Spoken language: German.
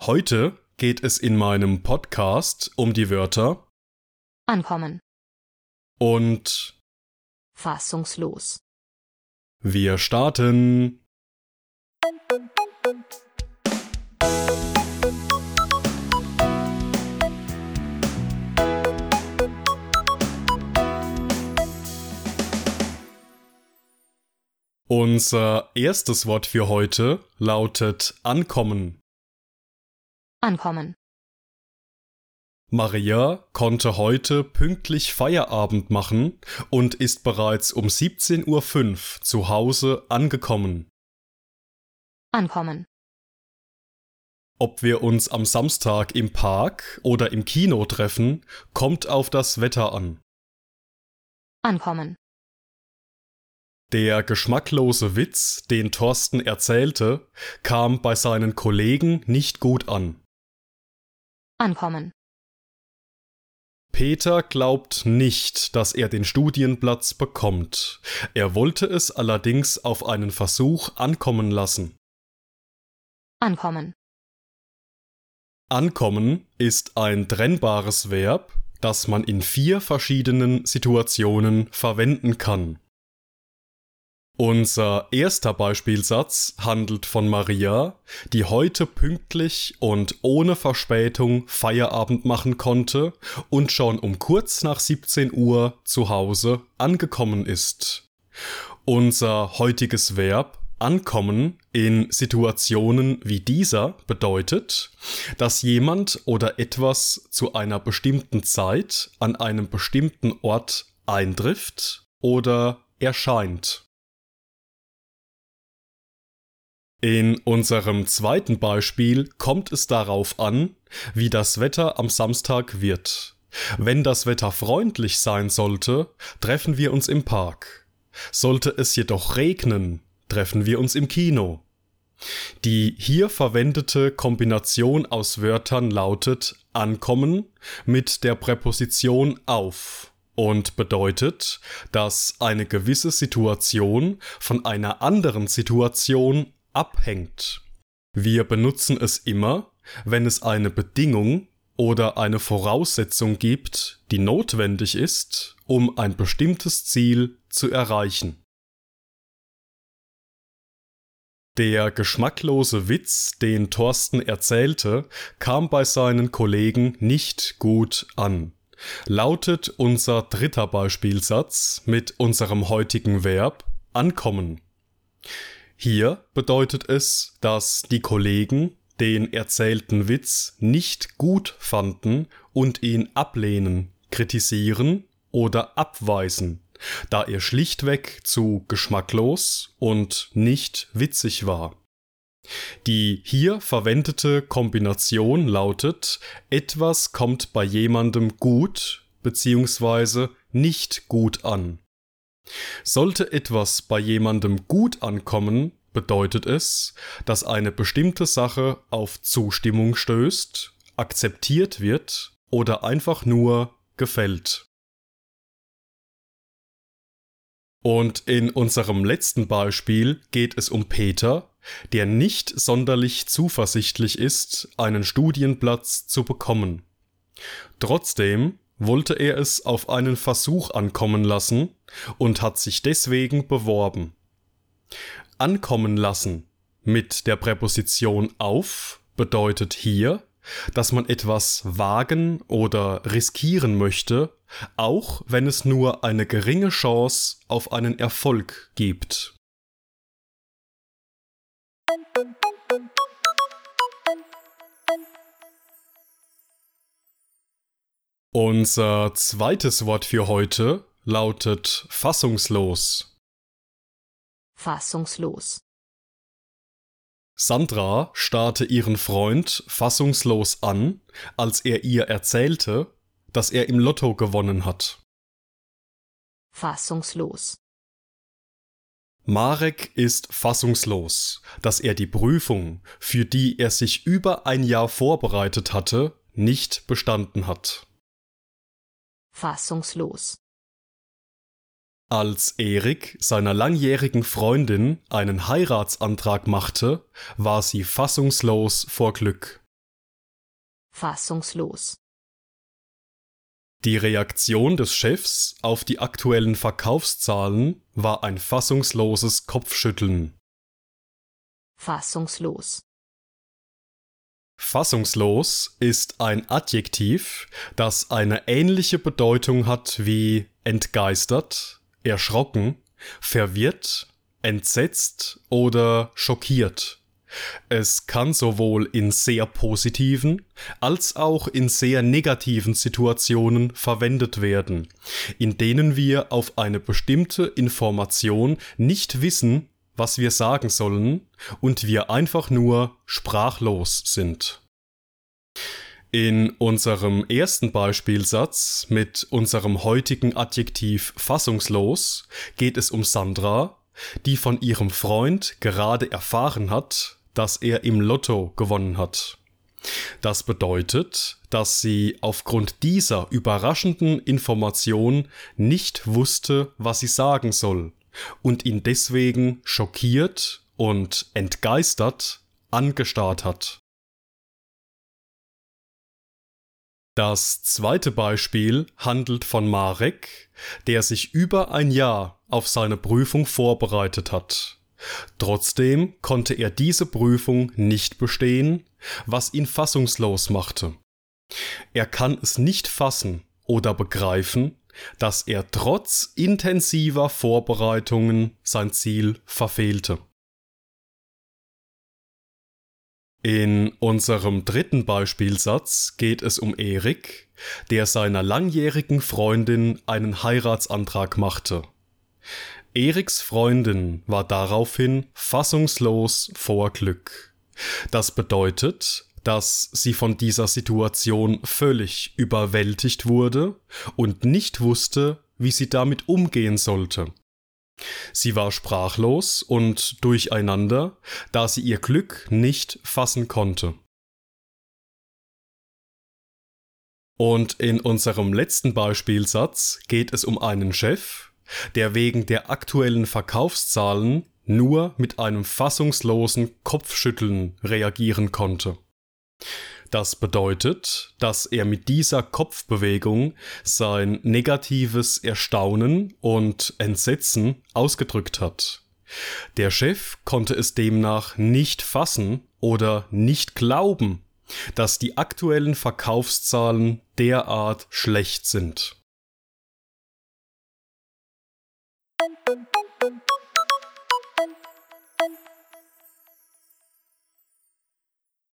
Heute geht es in meinem Podcast um die Wörter Ankommen. und Fassungslos. wir starten. Unser erstes Wort für heute lautet ankommen. Ankommen. Maria konnte heute pünktlich Feierabend machen und ist bereits um 17.05 Uhr zu Hause angekommen. Ankommen. Ob wir uns am Samstag im Park oder im Kino treffen, kommt auf das Wetter an. Ankommen. Der geschmacklose Witz, den Thorsten erzählte, kam bei seinen Kollegen nicht gut an. Ankommen. Peter glaubt nicht, dass er den Studienplatz bekommt. Er wollte es allerdings auf einen Versuch ankommen lassen. Ankommen. Ankommen ist ein trennbares Verb, das man in vier verschiedenen Situationen verwenden kann. Unser erster Beispielsatz handelt von Maria, die heute pünktlich und ohne Verspätung Feierabend machen konnte und schon um kurz nach 17 Uhr zu Hause angekommen ist. Unser heutiges Verb ankommen in Situationen wie dieser bedeutet, dass jemand oder etwas zu einer bestimmten Zeit an einem bestimmten Ort eintrifft oder erscheint. In unserem zweiten Beispiel kommt es darauf an, wie das Wetter am Samstag wird. Wenn das Wetter freundlich sein sollte, treffen wir uns im Park. Sollte es jedoch regnen, treffen wir uns im Kino. Die hier verwendete Kombination aus Wörtern lautet ankommen mit der Präposition auf und bedeutet, dass eine gewisse Situation von einer anderen Situation abhängt. Wir benutzen es immer, wenn es eine Bedingung oder eine Voraussetzung gibt, die notwendig ist, um ein bestimmtes Ziel zu erreichen. Der geschmacklose Witz, den Thorsten erzählte, kam bei seinen Kollegen nicht gut an. Lautet unser dritter Beispielsatz mit unserem heutigen Verb ankommen. Hier bedeutet es, dass die Kollegen den erzählten Witz nicht gut fanden und ihn ablehnen, kritisieren oder abweisen, da er schlichtweg zu geschmacklos und nicht witzig war. Die hier verwendete Kombination lautet etwas kommt bei jemandem gut bzw. nicht gut an. Sollte etwas bei jemandem gut ankommen, bedeutet es, dass eine bestimmte Sache auf Zustimmung stößt, akzeptiert wird oder einfach nur gefällt. Und in unserem letzten Beispiel geht es um Peter, der nicht sonderlich zuversichtlich ist, einen Studienplatz zu bekommen. Trotzdem wollte er es auf einen Versuch ankommen lassen und hat sich deswegen beworben. Ankommen lassen mit der Präposition auf bedeutet hier, dass man etwas wagen oder riskieren möchte, auch wenn es nur eine geringe Chance auf einen Erfolg gibt. Unser zweites Wort für heute lautet fassungslos. Fassungslos. Sandra starrte ihren Freund fassungslos an, als er ihr erzählte, dass er im Lotto gewonnen hat. Fassungslos. Marek ist fassungslos, dass er die Prüfung, für die er sich über ein Jahr vorbereitet hatte, nicht bestanden hat. Fassungslos. Als Erik seiner langjährigen Freundin einen Heiratsantrag machte, war sie fassungslos vor Glück. Fassungslos. Die Reaktion des Chefs auf die aktuellen Verkaufszahlen war ein fassungsloses Kopfschütteln. Fassungslos. Fassungslos ist ein Adjektiv, das eine ähnliche Bedeutung hat wie entgeistert, erschrocken, verwirrt, entsetzt oder schockiert. Es kann sowohl in sehr positiven als auch in sehr negativen Situationen verwendet werden, in denen wir auf eine bestimmte Information nicht wissen, was wir sagen sollen und wir einfach nur sprachlos sind. In unserem ersten Beispielsatz mit unserem heutigen Adjektiv fassungslos geht es um Sandra, die von ihrem Freund gerade erfahren hat, dass er im Lotto gewonnen hat. Das bedeutet, dass sie aufgrund dieser überraschenden Information nicht wusste, was sie sagen soll und ihn deswegen schockiert und entgeistert angestarrt hat. Das zweite Beispiel handelt von Marek, der sich über ein Jahr auf seine Prüfung vorbereitet hat. Trotzdem konnte er diese Prüfung nicht bestehen, was ihn fassungslos machte. Er kann es nicht fassen oder begreifen, dass er trotz intensiver Vorbereitungen sein Ziel verfehlte. In unserem dritten Beispielsatz geht es um Erik, der seiner langjährigen Freundin einen Heiratsantrag machte. Eriks Freundin war daraufhin fassungslos vor Glück. Das bedeutet, dass sie von dieser Situation völlig überwältigt wurde und nicht wusste, wie sie damit umgehen sollte. Sie war sprachlos und durcheinander, da sie ihr Glück nicht fassen konnte. Und in unserem letzten Beispielsatz geht es um einen Chef, der wegen der aktuellen Verkaufszahlen nur mit einem fassungslosen Kopfschütteln reagieren konnte. Das bedeutet, dass er mit dieser Kopfbewegung sein negatives Erstaunen und Entsetzen ausgedrückt hat. Der Chef konnte es demnach nicht fassen oder nicht glauben, dass die aktuellen Verkaufszahlen derart schlecht sind.